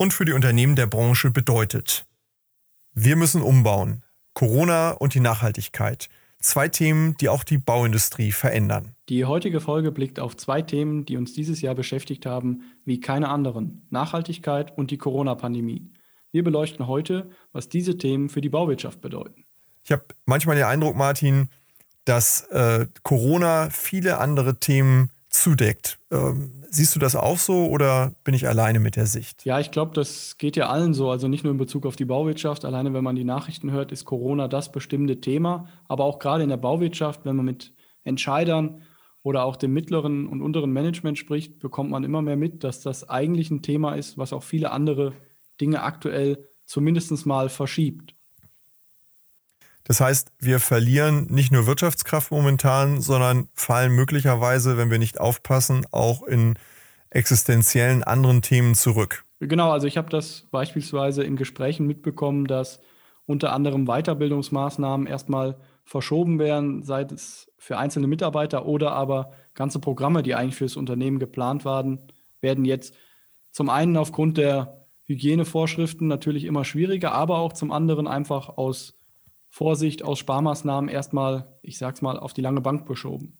und für die Unternehmen der Branche bedeutet. Wir müssen umbauen. Corona und die Nachhaltigkeit. Zwei Themen, die auch die Bauindustrie verändern. Die heutige Folge blickt auf zwei Themen, die uns dieses Jahr beschäftigt haben, wie keine anderen. Nachhaltigkeit und die Corona-Pandemie. Wir beleuchten heute, was diese Themen für die Bauwirtschaft bedeuten. Ich habe manchmal den Eindruck, Martin, dass äh, Corona viele andere Themen zudeckt. Ähm, siehst du das auch so oder bin ich alleine mit der Sicht? Ja, ich glaube, das geht ja allen so. Also nicht nur in Bezug auf die Bauwirtschaft. Alleine, wenn man die Nachrichten hört, ist Corona das bestimmte Thema. Aber auch gerade in der Bauwirtschaft, wenn man mit Entscheidern oder auch dem mittleren und unteren Management spricht, bekommt man immer mehr mit, dass das eigentlich ein Thema ist, was auch viele andere Dinge aktuell zumindest mal verschiebt. Das heißt, wir verlieren nicht nur Wirtschaftskraft momentan, sondern fallen möglicherweise, wenn wir nicht aufpassen, auch in existenziellen anderen Themen zurück. Genau, also ich habe das beispielsweise in Gesprächen mitbekommen, dass unter anderem Weiterbildungsmaßnahmen erstmal verschoben werden, sei es für einzelne Mitarbeiter oder aber ganze Programme, die eigentlich für das Unternehmen geplant waren, werden jetzt zum einen aufgrund der Hygienevorschriften natürlich immer schwieriger, aber auch zum anderen einfach aus Vorsicht, aus Sparmaßnahmen erstmal, ich sag's mal, auf die lange Bank beschoben.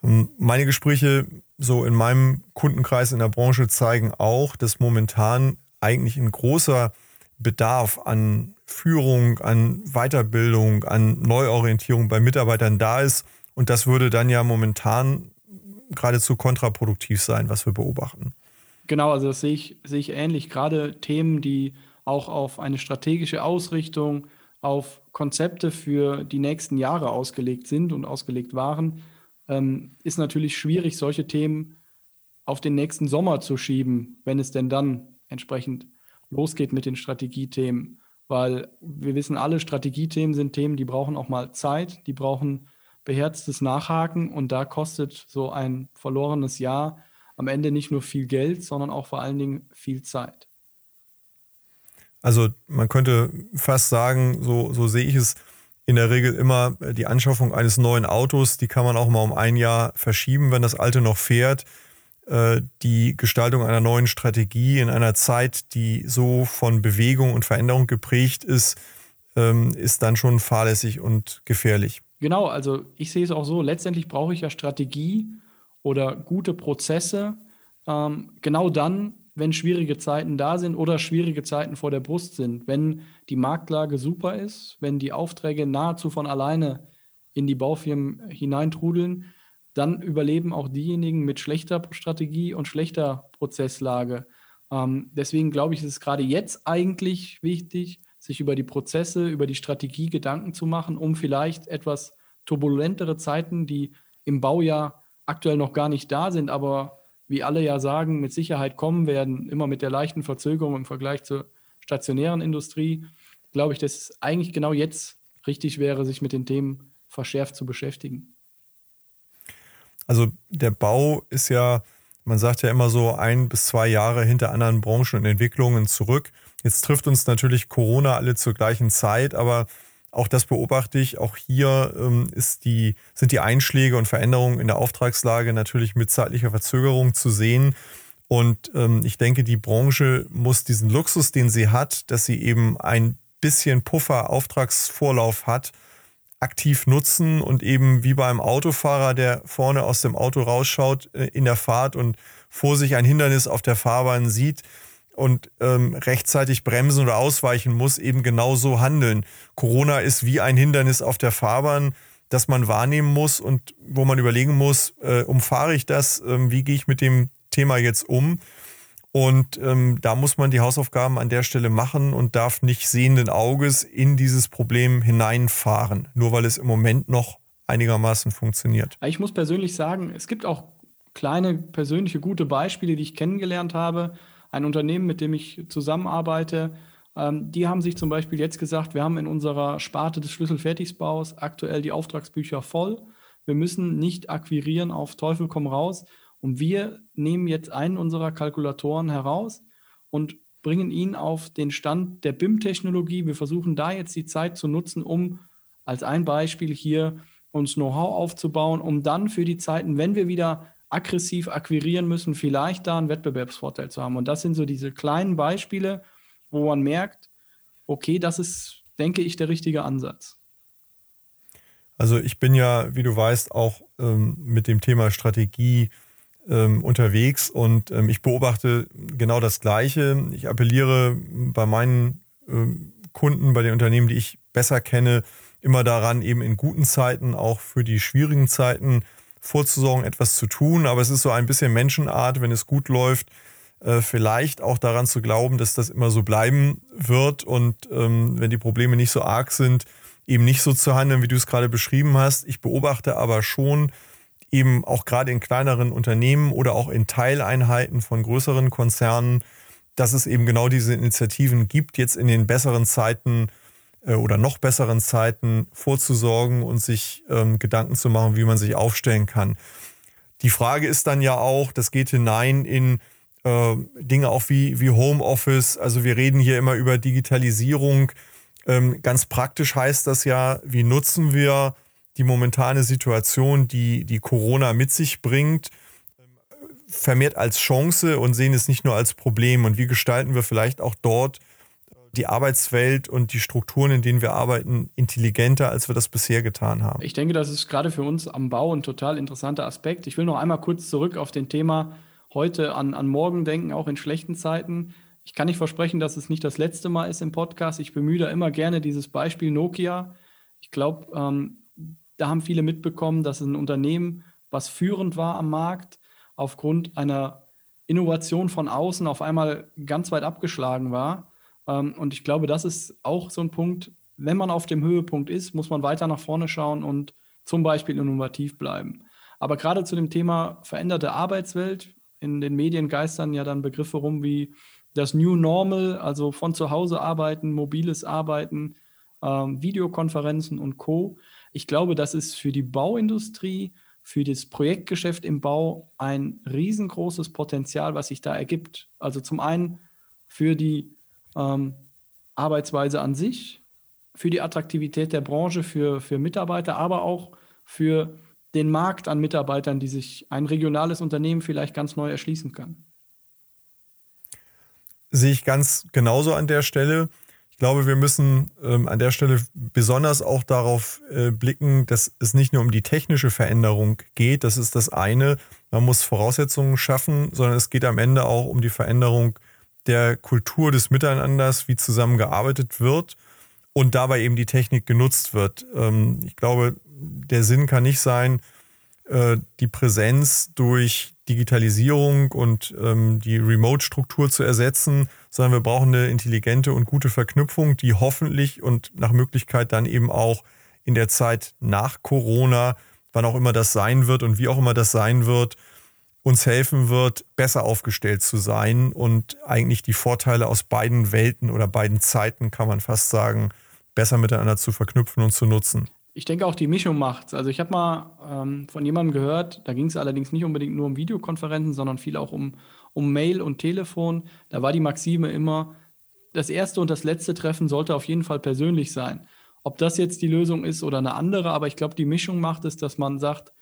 Meine Gespräche so in meinem Kundenkreis in der Branche zeigen auch, dass momentan eigentlich ein großer Bedarf an Führung, an Weiterbildung, an Neuorientierung bei Mitarbeitern da ist. Und das würde dann ja momentan geradezu kontraproduktiv sein, was wir beobachten. Genau, also das sehe ich, sehe ich ähnlich. Gerade Themen, die auch auf eine strategische Ausrichtung, auf Konzepte für die nächsten Jahre ausgelegt sind und ausgelegt waren, ähm, ist natürlich schwierig, solche Themen auf den nächsten Sommer zu schieben, wenn es denn dann entsprechend losgeht mit den Strategiethemen. Weil wir wissen alle, Strategiethemen sind Themen, die brauchen auch mal Zeit, die brauchen beherztes Nachhaken und da kostet so ein verlorenes Jahr am Ende nicht nur viel Geld, sondern auch vor allen Dingen viel Zeit. Also man könnte fast sagen, so, so sehe ich es in der Regel immer, die Anschaffung eines neuen Autos, die kann man auch mal um ein Jahr verschieben, wenn das alte noch fährt. Äh, die Gestaltung einer neuen Strategie in einer Zeit, die so von Bewegung und Veränderung geprägt ist, ähm, ist dann schon fahrlässig und gefährlich. Genau, also ich sehe es auch so, letztendlich brauche ich ja Strategie oder gute Prozesse. Ähm, genau dann, wenn schwierige Zeiten da sind oder schwierige Zeiten vor der Brust sind. Wenn die Marktlage super ist, wenn die Aufträge nahezu von alleine in die Baufirmen hineintrudeln, dann überleben auch diejenigen mit schlechter Strategie und schlechter Prozesslage. Ähm, deswegen glaube ich, ist es gerade jetzt eigentlich wichtig, sich über die Prozesse, über die Strategie Gedanken zu machen, um vielleicht etwas turbulentere Zeiten, die im Baujahr aktuell noch gar nicht da sind, aber wie alle ja sagen, mit Sicherheit kommen werden, immer mit der leichten Verzögerung im Vergleich zur stationären Industrie, glaube ich, dass es eigentlich genau jetzt richtig wäre, sich mit den Themen verschärft zu beschäftigen. Also der Bau ist ja, man sagt ja immer so ein bis zwei Jahre hinter anderen Branchen und Entwicklungen zurück. Jetzt trifft uns natürlich Corona alle zur gleichen Zeit, aber auch das beobachte ich. Auch hier ähm, ist die, sind die Einschläge und Veränderungen in der Auftragslage natürlich mit zeitlicher Verzögerung zu sehen. Und ähm, ich denke, die Branche muss diesen Luxus, den sie hat, dass sie eben ein bisschen Puffer Auftragsvorlauf hat, aktiv nutzen und eben wie beim Autofahrer, der vorne aus dem Auto rausschaut äh, in der Fahrt und vor sich ein Hindernis auf der Fahrbahn sieht, und ähm, rechtzeitig bremsen oder ausweichen muss, eben genau so handeln. Corona ist wie ein Hindernis auf der Fahrbahn, das man wahrnehmen muss und wo man überlegen muss, äh, umfahre ich das, äh, wie gehe ich mit dem Thema jetzt um? Und ähm, da muss man die Hausaufgaben an der Stelle machen und darf nicht sehenden Auges in dieses Problem hineinfahren, nur weil es im Moment noch einigermaßen funktioniert. Ich muss persönlich sagen, es gibt auch kleine persönliche gute Beispiele, die ich kennengelernt habe ein Unternehmen, mit dem ich zusammenarbeite, ähm, die haben sich zum Beispiel jetzt gesagt, wir haben in unserer Sparte des Schlüsselfertigsbaus aktuell die Auftragsbücher voll. Wir müssen nicht akquirieren auf Teufel komm raus. Und wir nehmen jetzt einen unserer Kalkulatoren heraus und bringen ihn auf den Stand der BIM-Technologie. Wir versuchen da jetzt die Zeit zu nutzen, um als ein Beispiel hier uns Know-how aufzubauen, um dann für die Zeiten, wenn wir wieder aggressiv akquirieren müssen, vielleicht da einen Wettbewerbsvorteil zu haben. Und das sind so diese kleinen Beispiele, wo man merkt, okay, das ist, denke ich, der richtige Ansatz. Also ich bin ja, wie du weißt, auch ähm, mit dem Thema Strategie ähm, unterwegs und ähm, ich beobachte genau das Gleiche. Ich appelliere bei meinen ähm, Kunden, bei den Unternehmen, die ich besser kenne, immer daran, eben in guten Zeiten, auch für die schwierigen Zeiten vorzusorgen, etwas zu tun. Aber es ist so ein bisschen Menschenart, wenn es gut läuft, äh, vielleicht auch daran zu glauben, dass das immer so bleiben wird und ähm, wenn die Probleme nicht so arg sind, eben nicht so zu handeln, wie du es gerade beschrieben hast. Ich beobachte aber schon eben auch gerade in kleineren Unternehmen oder auch in Teileinheiten von größeren Konzernen, dass es eben genau diese Initiativen gibt, jetzt in den besseren Zeiten oder noch besseren Zeiten vorzusorgen und sich ähm, Gedanken zu machen, wie man sich aufstellen kann. Die Frage ist dann ja auch, das geht hinein in äh, Dinge auch wie, wie Homeoffice. Also wir reden hier immer über Digitalisierung. Ähm, ganz praktisch heißt das ja, wie nutzen wir die momentane Situation, die, die Corona mit sich bringt, vermehrt als Chance und sehen es nicht nur als Problem. Und wie gestalten wir vielleicht auch dort die Arbeitswelt und die Strukturen, in denen wir arbeiten, intelligenter, als wir das bisher getan haben? Ich denke, das ist gerade für uns am Bau ein total interessanter Aspekt. Ich will noch einmal kurz zurück auf den Thema heute an, an morgen denken, auch in schlechten Zeiten. Ich kann nicht versprechen, dass es nicht das letzte Mal ist im Podcast. Ich bemühe da immer gerne dieses Beispiel Nokia. Ich glaube, ähm, da haben viele mitbekommen, dass ein Unternehmen, was führend war am Markt, aufgrund einer Innovation von außen auf einmal ganz weit abgeschlagen war. Ähm, und ich glaube, das ist auch so ein Punkt, wenn man auf dem Höhepunkt ist, muss man weiter nach vorne schauen und zum Beispiel innovativ bleiben. Aber gerade zu dem Thema veränderte Arbeitswelt, in den Medien geistern ja dann Begriffe rum wie das New Normal, also von zu Hause arbeiten, mobiles Arbeiten, ähm, Videokonferenzen und Co. Ich glaube, das ist für die Bauindustrie, für das Projektgeschäft im Bau ein riesengroßes Potenzial, was sich da ergibt. Also zum einen für die ähm, Arbeitsweise an sich, für die Attraktivität der Branche, für, für Mitarbeiter, aber auch für den Markt an Mitarbeitern, die sich ein regionales Unternehmen vielleicht ganz neu erschließen kann. Sehe ich ganz genauso an der Stelle. Ich glaube, wir müssen ähm, an der Stelle besonders auch darauf äh, blicken, dass es nicht nur um die technische Veränderung geht, das ist das eine, man muss Voraussetzungen schaffen, sondern es geht am Ende auch um die Veränderung der Kultur des Miteinanders, wie zusammengearbeitet wird und dabei eben die Technik genutzt wird. Ähm, ich glaube, der Sinn kann nicht sein, äh, die Präsenz durch Digitalisierung und ähm, die Remote-Struktur zu ersetzen, sondern wir brauchen eine intelligente und gute Verknüpfung, die hoffentlich und nach Möglichkeit dann eben auch in der Zeit nach Corona, wann auch immer das sein wird und wie auch immer das sein wird, uns helfen wird, besser aufgestellt zu sein und eigentlich die Vorteile aus beiden Welten oder beiden Zeiten, kann man fast sagen, besser miteinander zu verknüpfen und zu nutzen. Ich denke auch die Mischung macht's. Also ich habe mal ähm, von jemandem gehört, da ging es allerdings nicht unbedingt nur um Videokonferenzen, sondern viel auch um, um Mail und Telefon. Da war die Maxime immer, das erste und das letzte Treffen sollte auf jeden Fall persönlich sein. Ob das jetzt die Lösung ist oder eine andere, aber ich glaube, die Mischung macht es, dass man sagt,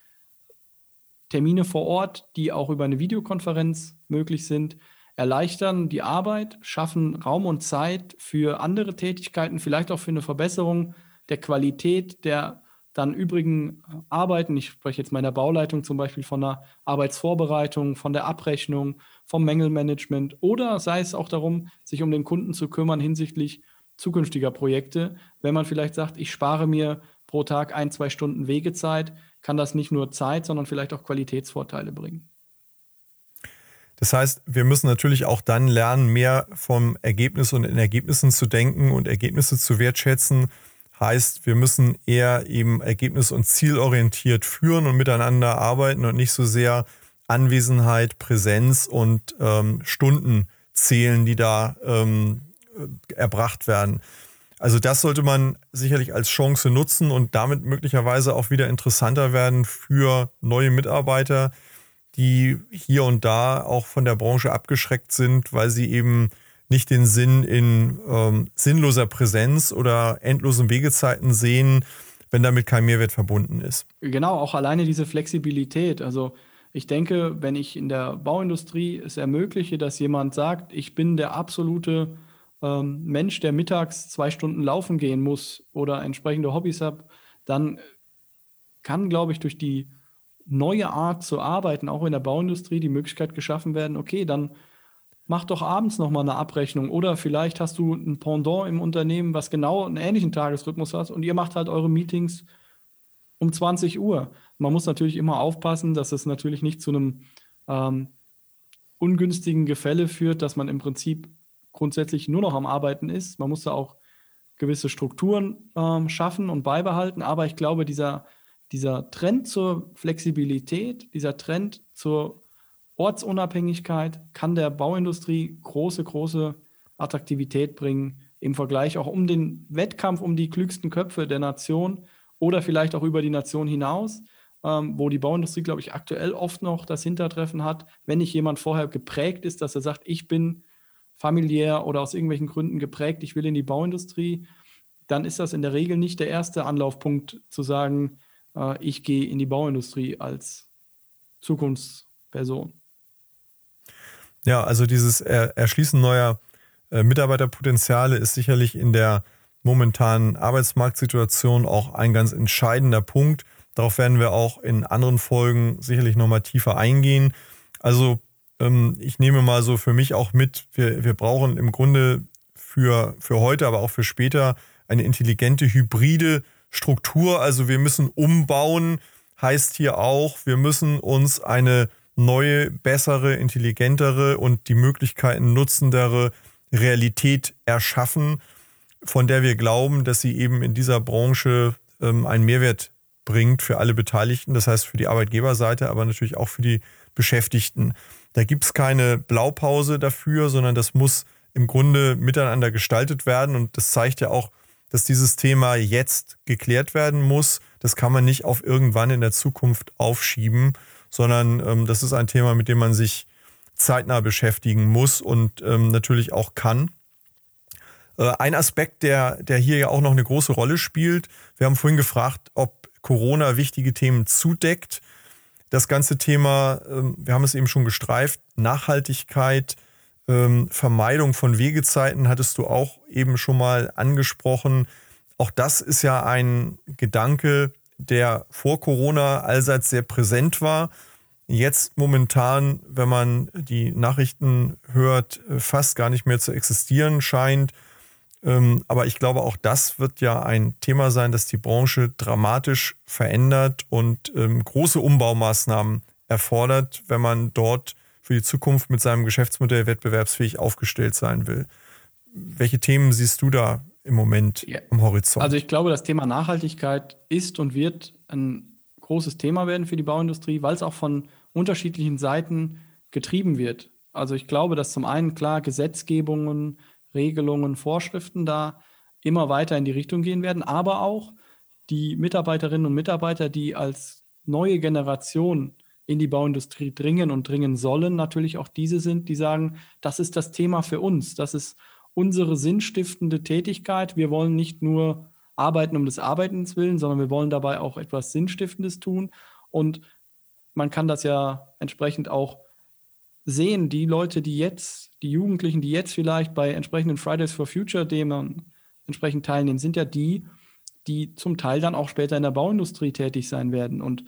Termine vor Ort, die auch über eine Videokonferenz möglich sind, erleichtern die Arbeit, schaffen Raum und Zeit für andere Tätigkeiten, vielleicht auch für eine Verbesserung der Qualität der dann übrigen Arbeiten. Ich spreche jetzt meiner Bauleitung zum Beispiel von der Arbeitsvorbereitung, von der Abrechnung, vom Mängelmanagement oder sei es auch darum, sich um den Kunden zu kümmern hinsichtlich zukünftiger Projekte. Wenn man vielleicht sagt, ich spare mir pro Tag ein, zwei Stunden Wegezeit, kann das nicht nur Zeit, sondern vielleicht auch Qualitätsvorteile bringen. Das heißt, wir müssen natürlich auch dann lernen, mehr vom Ergebnis und in Ergebnissen zu denken und Ergebnisse zu wertschätzen, Heißt, wir müssen eher eben ergebnis- und zielorientiert führen und miteinander arbeiten und nicht so sehr Anwesenheit, Präsenz und ähm, Stunden zählen, die da ähm, erbracht werden. Also das sollte man sicherlich als Chance nutzen und damit möglicherweise auch wieder interessanter werden für neue Mitarbeiter, die hier und da auch von der Branche abgeschreckt sind, weil sie eben nicht den Sinn in ähm, sinnloser Präsenz oder endlosen Wegezeiten sehen, wenn damit kein Mehrwert verbunden ist. Genau, auch alleine diese Flexibilität. Also ich denke, wenn ich in der Bauindustrie es ermögliche, dass jemand sagt, ich bin der absolute ähm, Mensch, der mittags zwei Stunden laufen gehen muss oder entsprechende Hobbys hat, dann kann, glaube ich, durch die neue Art zu arbeiten, auch in der Bauindustrie, die Möglichkeit geschaffen werden, okay, dann mach doch abends nochmal eine Abrechnung oder vielleicht hast du ein Pendant im Unternehmen, was genau einen ähnlichen Tagesrhythmus hat und ihr macht halt eure Meetings um 20 Uhr. Man muss natürlich immer aufpassen, dass es natürlich nicht zu einem ähm, ungünstigen Gefälle führt, dass man im Prinzip grundsätzlich nur noch am Arbeiten ist. Man muss da auch gewisse Strukturen ähm, schaffen und beibehalten. Aber ich glaube, dieser, dieser Trend zur Flexibilität, dieser Trend zur Ortsunabhängigkeit kann der Bauindustrie große, große Attraktivität bringen im Vergleich auch um den Wettkampf um die klügsten Köpfe der Nation oder vielleicht auch über die Nation hinaus, ähm, wo die Bauindustrie, glaube ich, aktuell oft noch das Hintertreffen hat, wenn nicht jemand vorher geprägt ist, dass er sagt, ich bin familiär oder aus irgendwelchen Gründen geprägt, ich will in die Bauindustrie, dann ist das in der Regel nicht der erste Anlaufpunkt zu sagen, äh, ich gehe in die Bauindustrie als Zukunftsperson. Ja, also dieses er Erschließen neuer äh, Mitarbeiterpotenziale ist sicherlich in der momentanen Arbeitsmarktsituation auch ein ganz entscheidender Punkt. Darauf werden wir auch in anderen Folgen sicherlich nochmal tiefer eingehen. Also ich nehme mal so für mich auch mit, wir, wir brauchen im Grunde für, für heute, aber auch für später eine intelligente hybride Struktur. Also wir müssen umbauen, heißt hier auch, wir müssen uns eine neue, bessere, intelligentere und die Möglichkeiten nutzendere Realität erschaffen, von der wir glauben, dass sie eben in dieser Branche ähm, einen Mehrwert bringt für alle Beteiligten, das heißt für die Arbeitgeberseite, aber natürlich auch für die Beschäftigten. Da gibt es keine Blaupause dafür, sondern das muss im Grunde miteinander gestaltet werden. Und das zeigt ja auch, dass dieses Thema jetzt geklärt werden muss. Das kann man nicht auf irgendwann in der Zukunft aufschieben, sondern ähm, das ist ein Thema, mit dem man sich zeitnah beschäftigen muss und ähm, natürlich auch kann. Äh, ein Aspekt, der, der hier ja auch noch eine große Rolle spielt, wir haben vorhin gefragt, ob Corona wichtige Themen zudeckt das ganze Thema, ähm, wir haben es eben schon gestreift, Nachhaltigkeit, ähm, Vermeidung von Wegezeiten hattest du auch eben schon mal angesprochen. Auch das ist ja ein Gedanke, der vor Corona allseits sehr präsent war. Jetzt momentan, wenn man die Nachrichten hört, äh, fast gar nicht mehr zu existieren scheint. Ähm, aber ich glaube, auch das wird ja ein Thema sein, das die Branche dramatisch verändert und ähm, große Umbaumaßnahmen erfordert, wenn man dort für die Zukunft mit seinem Geschäftsmodell wettbewerbsfähig aufgestellt sein will. Welche Themen siehst du da im Moment ja. am Horizont? Also ich glaube, das Thema Nachhaltigkeit ist und wird ein großes Thema werden für die Bauindustrie, weil es auch von unterschiedlichen Seiten getrieben wird. Also ich glaube, dass zum einen klar Gesetzgebungen, Regelungen, Vorschriften da immer weiter in die Richtung gehen werden, aber auch die Mitarbeiterinnen und Mitarbeiter, die als neue Generation in die Bauindustrie dringen und dringen sollen, natürlich auch diese sind, die sagen, das ist das Thema für uns, das ist unsere sinnstiftende Tätigkeit. Wir wollen nicht nur arbeiten um des Arbeitens willen, sondern wir wollen dabei auch etwas Sinnstiftendes tun. Und man kann das ja entsprechend auch sehen, die Leute, die jetzt, die Jugendlichen, die jetzt vielleicht bei entsprechenden Fridays for Future Themen entsprechend teilnehmen, sind ja die, die zum Teil dann auch später in der Bauindustrie tätig sein werden. Und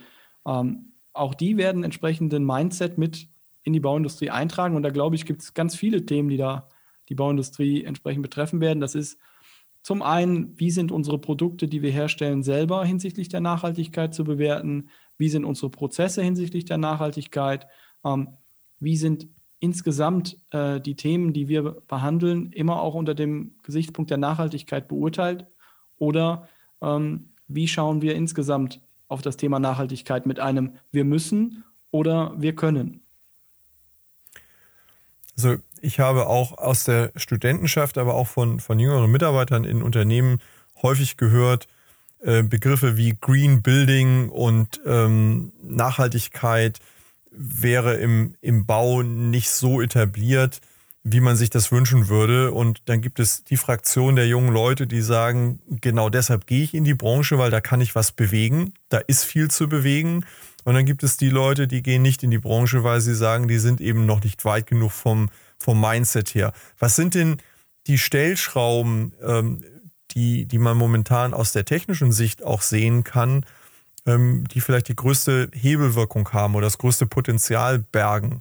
ähm, auch die werden entsprechenden Mindset mit in die Bauindustrie eintragen. Und da glaube ich, gibt es ganz viele Themen, die da die Bauindustrie entsprechend betreffen werden. Das ist zum einen, wie sind unsere Produkte, die wir herstellen, selber hinsichtlich der Nachhaltigkeit zu bewerten? Wie sind unsere Prozesse hinsichtlich der Nachhaltigkeit? Ähm, wie sind insgesamt äh, die Themen, die wir behandeln, immer auch unter dem Gesichtspunkt der Nachhaltigkeit beurteilt? Oder ähm, wie schauen wir insgesamt auf das Thema Nachhaltigkeit mit einem Wir müssen oder wir können? Also ich habe auch aus der Studentenschaft, aber auch von, von jüngeren Mitarbeitern in Unternehmen häufig gehört, äh, Begriffe wie Green Building und ähm, Nachhaltigkeit wäre im, im Bau nicht so etabliert, wie man sich das wünschen würde. Und dann gibt es die Fraktion der jungen Leute, die sagen, genau deshalb gehe ich in die Branche, weil da kann ich was bewegen. Da ist viel zu bewegen. Und dann gibt es die Leute, die gehen nicht in die Branche, weil sie sagen, die sind eben noch nicht weit genug vom, vom Mindset her. Was sind denn die Stellschrauben, ähm, die, die man momentan aus der technischen Sicht auch sehen kann, die vielleicht die größte Hebelwirkung haben oder das größte Potenzial bergen?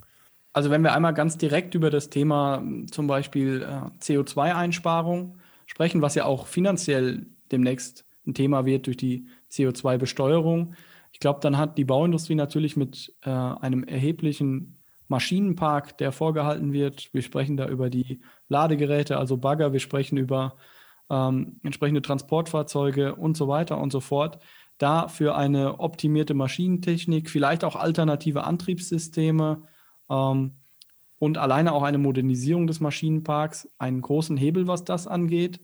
Also wenn wir einmal ganz direkt über das Thema zum Beispiel äh, CO2-Einsparung sprechen, was ja auch finanziell demnächst ein Thema wird durch die CO2-Besteuerung, ich glaube, dann hat die Bauindustrie natürlich mit äh, einem erheblichen Maschinenpark, der vorgehalten wird. Wir sprechen da über die Ladegeräte, also Bagger, wir sprechen über ähm, entsprechende Transportfahrzeuge und so weiter und so fort. Da für eine optimierte Maschinentechnik, vielleicht auch alternative Antriebssysteme ähm, und alleine auch eine Modernisierung des Maschinenparks einen großen Hebel, was das angeht.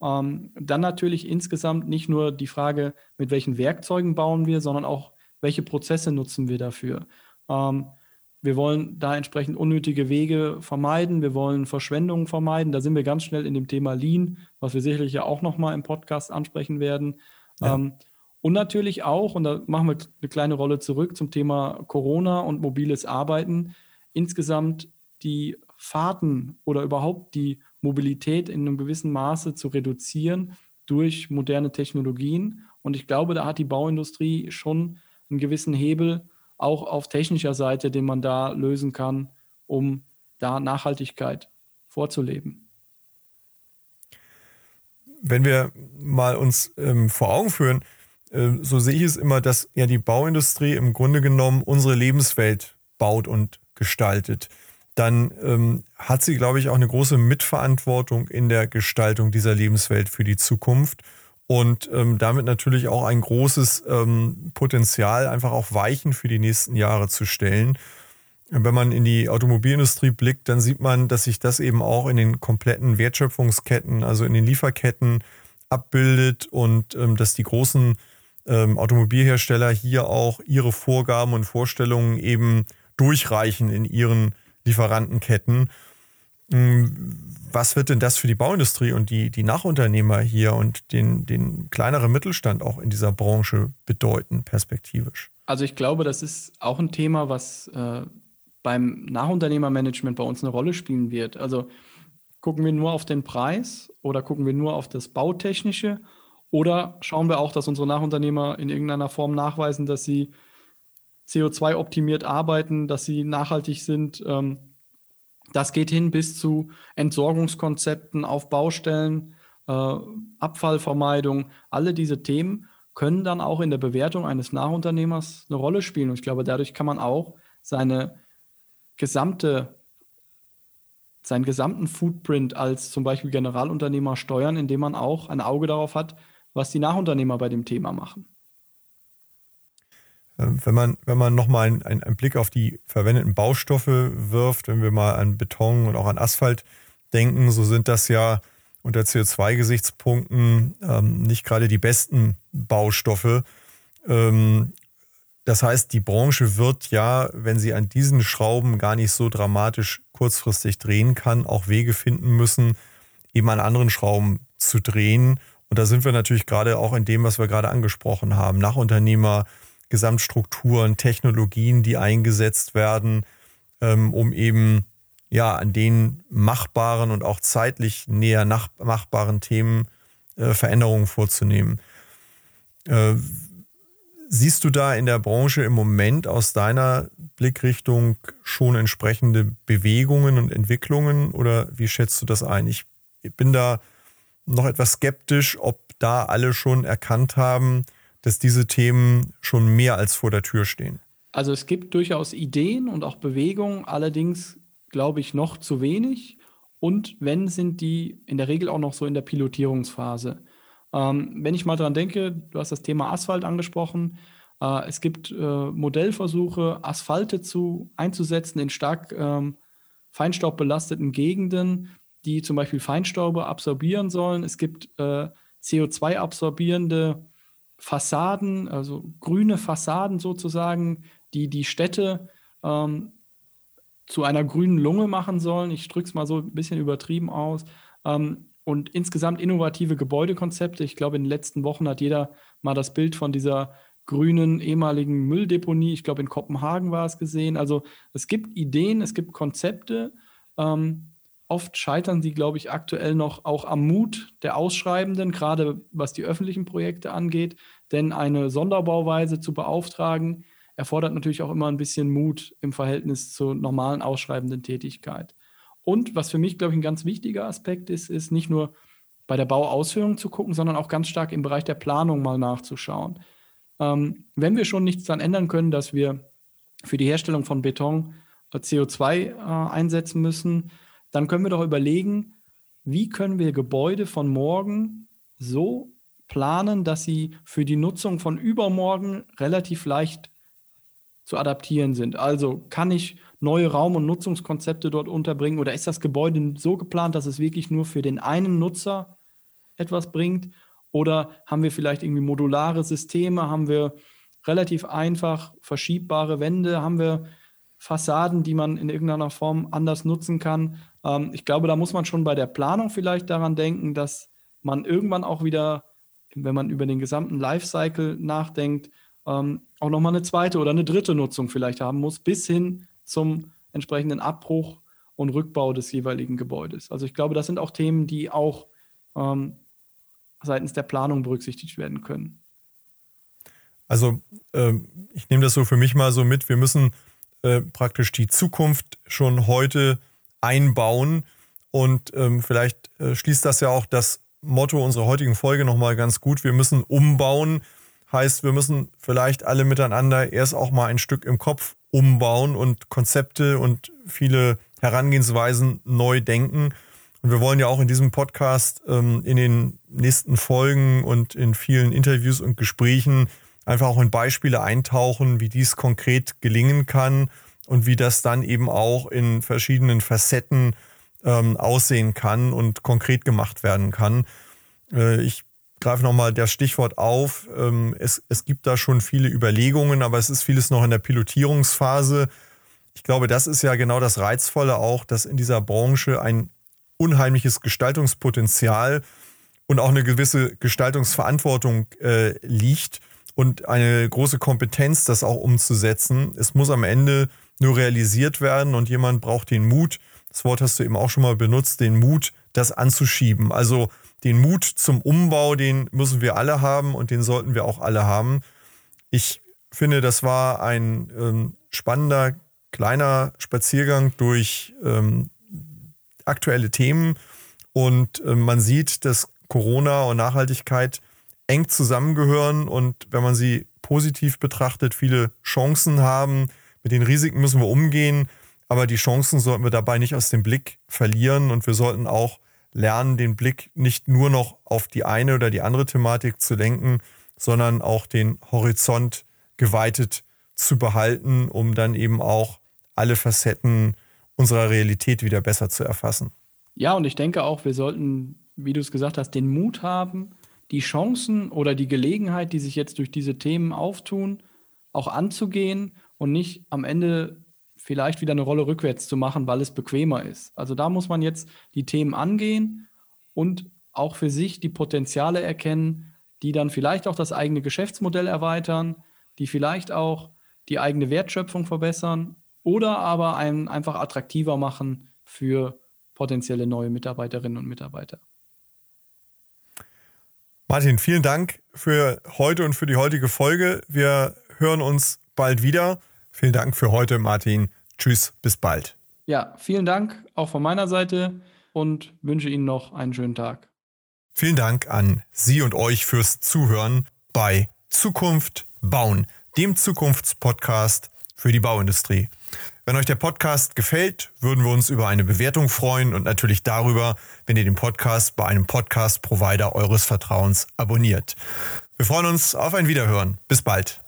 Ähm, dann natürlich insgesamt nicht nur die Frage, mit welchen Werkzeugen bauen wir, sondern auch, welche Prozesse nutzen wir dafür. Ähm, wir wollen da entsprechend unnötige Wege vermeiden. Wir wollen Verschwendungen vermeiden. Da sind wir ganz schnell in dem Thema Lean, was wir sicherlich ja auch nochmal im Podcast ansprechen werden. Ja. Ähm, und natürlich auch, und da machen wir eine kleine Rolle zurück zum Thema Corona und mobiles Arbeiten, insgesamt die Fahrten oder überhaupt die Mobilität in einem gewissen Maße zu reduzieren durch moderne Technologien. Und ich glaube, da hat die Bauindustrie schon einen gewissen Hebel, auch auf technischer Seite, den man da lösen kann, um da Nachhaltigkeit vorzuleben. Wenn wir mal uns ähm, vor Augen führen, so sehe ich es immer, dass ja die Bauindustrie im Grunde genommen unsere Lebenswelt baut und gestaltet dann ähm, hat sie, glaube ich, auch eine große Mitverantwortung in der Gestaltung dieser Lebenswelt für die Zukunft und ähm, damit natürlich auch ein großes ähm, Potenzial, einfach auch Weichen für die nächsten Jahre zu stellen. Wenn man in die Automobilindustrie blickt, dann sieht man, dass sich das eben auch in den kompletten Wertschöpfungsketten, also in den Lieferketten abbildet und ähm, dass die großen ähm, Automobilhersteller hier auch ihre Vorgaben und Vorstellungen eben durchreichen in ihren Lieferantenketten. Hm, was wird denn das für die Bauindustrie und die, die Nachunternehmer hier und den, den kleineren Mittelstand auch in dieser Branche bedeuten, perspektivisch? Also ich glaube, das ist auch ein Thema, was äh, beim Nachunternehmermanagement bei uns eine Rolle spielen wird. Also gucken wir nur auf den Preis oder gucken wir nur auf das Bautechnische oder schauen wir auch, dass unsere Nachunternehmer in irgendeiner Form nachweisen, dass sie CO2-optimiert arbeiten, dass sie nachhaltig sind. Ähm, das geht hin bis zu Entsorgungskonzepten auf Baustellen, äh, Abfallvermeidung. Alle diese Themen können dann auch in der Bewertung eines Nachunternehmers eine Rolle spielen. Und ich glaube, dadurch kann man auch seine gesamte, seinen gesamten Footprint als zum Beispiel Generalunternehmer steuern, indem man auch ein Auge darauf hat, was die Nachunternehmer bei dem Thema machen. Ähm, wenn man, wenn man nochmal einen, einen Blick auf die verwendeten Baustoffe wirft, wenn wir mal an Beton und auch an Asphalt denken, so sind das ja unter CO2-Gesichtspunkten ähm, nicht gerade die besten Baustoffe. Ähm, das heißt, die Branche wird ja, wenn sie an diesen Schrauben gar nicht so dramatisch kurzfristig drehen kann, auch Wege finden müssen, eben an anderen Schrauben zu drehen. Und da sind wir natürlich gerade auch in dem, was wir gerade angesprochen haben. Nachunternehmer, Gesamtstrukturen, Technologien, die eingesetzt werden, ähm, um eben ja an den machbaren und auch zeitlich näher nach, machbaren Themen äh, Veränderungen vorzunehmen. Äh, siehst du da in der Branche im Moment aus deiner Blickrichtung schon entsprechende Bewegungen und Entwicklungen oder wie schätzt du das ein? Ich bin da noch etwas skeptisch, ob da alle schon erkannt haben, dass diese Themen schon mehr als vor der Tür stehen? Also es gibt durchaus Ideen und auch Bewegungen, allerdings glaube ich noch zu wenig. Und wenn, sind die in der Regel auch noch so in der Pilotierungsphase. Ähm, wenn ich mal dran denke, du hast das Thema Asphalt angesprochen. Äh, es gibt äh, Modellversuche, Asphalte zu, einzusetzen in stark ähm, feinstaubbelasteten Gegenden, die zum Beispiel Feinstaube absorbieren sollen. Es gibt äh, CO2-absorbierende Fassaden, also grüne Fassaden sozusagen, die die Städte ähm, zu einer grünen Lunge machen sollen. Ich drücke es mal so ein bisschen übertrieben aus. Ähm, und insgesamt innovative Gebäudekonzepte. Ich glaube, in den letzten Wochen hat jeder mal das Bild von dieser grünen ehemaligen Mülldeponie, ich glaube in Kopenhagen war es gesehen. Also es gibt Ideen, es gibt Konzepte. Ähm, oft scheitern sie, glaube ich, aktuell noch auch am Mut der Ausschreibenden, gerade was die öffentlichen Projekte angeht. Denn eine Sonderbauweise zu beauftragen, erfordert natürlich auch immer ein bisschen Mut im Verhältnis zur normalen ausschreibenden Tätigkeit. Und was für mich, glaube ich, ein ganz wichtiger Aspekt ist, ist nicht nur bei der Bauausführung zu gucken, sondern auch ganz stark im Bereich der Planung mal nachzuschauen. Ähm, wenn wir schon nichts daran ändern können, dass wir für die Herstellung von Beton äh, CO2 äh, einsetzen müssen, dann können wir doch überlegen, wie können wir Gebäude von morgen so planen, dass sie für die Nutzung von übermorgen relativ leicht zu adaptieren sind. Also kann ich neue Raum- und Nutzungskonzepte dort unterbringen oder ist das Gebäude so geplant, dass es wirklich nur für den einen Nutzer etwas bringt? Oder haben wir vielleicht irgendwie modulare Systeme? Haben wir relativ einfach verschiebbare Wände? Haben wir Fassaden, die man in irgendeiner Form anders nutzen kann? Ähm, ich glaube, da muss man schon bei der Planung vielleicht daran denken, dass man irgendwann auch wieder, wenn man über den gesamten Lifecycle nachdenkt, ähm, auch nochmal eine zweite oder eine dritte Nutzung vielleicht haben muss, bis hin zum entsprechenden Abbruch und Rückbau des jeweiligen Gebäudes. Also ich glaube, das sind auch Themen, die auch ähm, seitens der Planung berücksichtigt werden können. Also ähm, ich nehme das so für mich mal so mit, wir müssen äh, praktisch die Zukunft schon heute einbauen und ähm, vielleicht äh, schließt das ja auch das Motto unserer heutigen Folge nochmal ganz gut. Wir müssen umbauen, heißt, wir müssen vielleicht alle miteinander erst auch mal ein Stück im Kopf umbauen und Konzepte und viele Herangehensweisen neu denken. Und wir wollen ja auch in diesem Podcast ähm, in den nächsten Folgen und in vielen Interviews und Gesprächen einfach auch in Beispiele eintauchen, wie dies konkret gelingen kann und wie das dann eben auch in verschiedenen Facetten ähm, aussehen kann und konkret gemacht werden kann. Äh, ich greife nochmal das Stichwort auf. Ähm, es, es gibt da schon viele Überlegungen, aber es ist vieles noch in der Pilotierungsphase. Ich glaube, das ist ja genau das Reizvolle auch, dass in dieser Branche ein unheimliches Gestaltungspotenzial und auch eine gewisse Gestaltungsverantwortung äh, liegt und eine große Kompetenz, das auch umzusetzen. Es muss am Ende nur realisiert werden und jemand braucht den Mut, das Wort hast du eben auch schon mal benutzt, den Mut, das anzuschieben. Also den Mut zum Umbau, den müssen wir alle haben und den sollten wir auch alle haben. Ich finde, das war ein ähm, spannender kleiner Spaziergang durch ähm, aktuelle Themen und äh, man sieht, dass Corona und Nachhaltigkeit eng zusammengehören und wenn man sie positiv betrachtet, viele Chancen haben. Mit den Risiken müssen wir umgehen, aber die Chancen sollten wir dabei nicht aus dem Blick verlieren und wir sollten auch lernen, den Blick nicht nur noch auf die eine oder die andere Thematik zu lenken, sondern auch den Horizont geweitet zu behalten, um dann eben auch alle Facetten unserer Realität wieder besser zu erfassen. Ja, und ich denke auch, wir sollten, wie du es gesagt hast, den Mut haben, die Chancen oder die Gelegenheit, die sich jetzt durch diese Themen auftun, auch anzugehen und nicht am Ende vielleicht wieder eine Rolle rückwärts zu machen, weil es bequemer ist. Also da muss man jetzt die Themen angehen und auch für sich die Potenziale erkennen, die dann vielleicht auch das eigene Geschäftsmodell erweitern, die vielleicht auch die eigene Wertschöpfung verbessern oder aber einen einfach attraktiver machen für potenzielle neue Mitarbeiterinnen und Mitarbeiter. Martin, vielen Dank für heute und für die heutige Folge. Wir hören uns bald wieder. Vielen Dank für heute, Martin. Tschüss, bis bald. Ja, vielen Dank auch von meiner Seite und wünsche Ihnen noch einen schönen Tag. Vielen Dank an Sie und euch fürs Zuhören bei Zukunft bauen, dem Zukunftspodcast für die Bauindustrie. Wenn euch der Podcast gefällt, würden wir uns über eine Bewertung freuen und natürlich darüber, wenn ihr den Podcast bei einem Podcast-Provider eures Vertrauens abonniert. Wir freuen uns auf ein Wiederhören. Bis bald.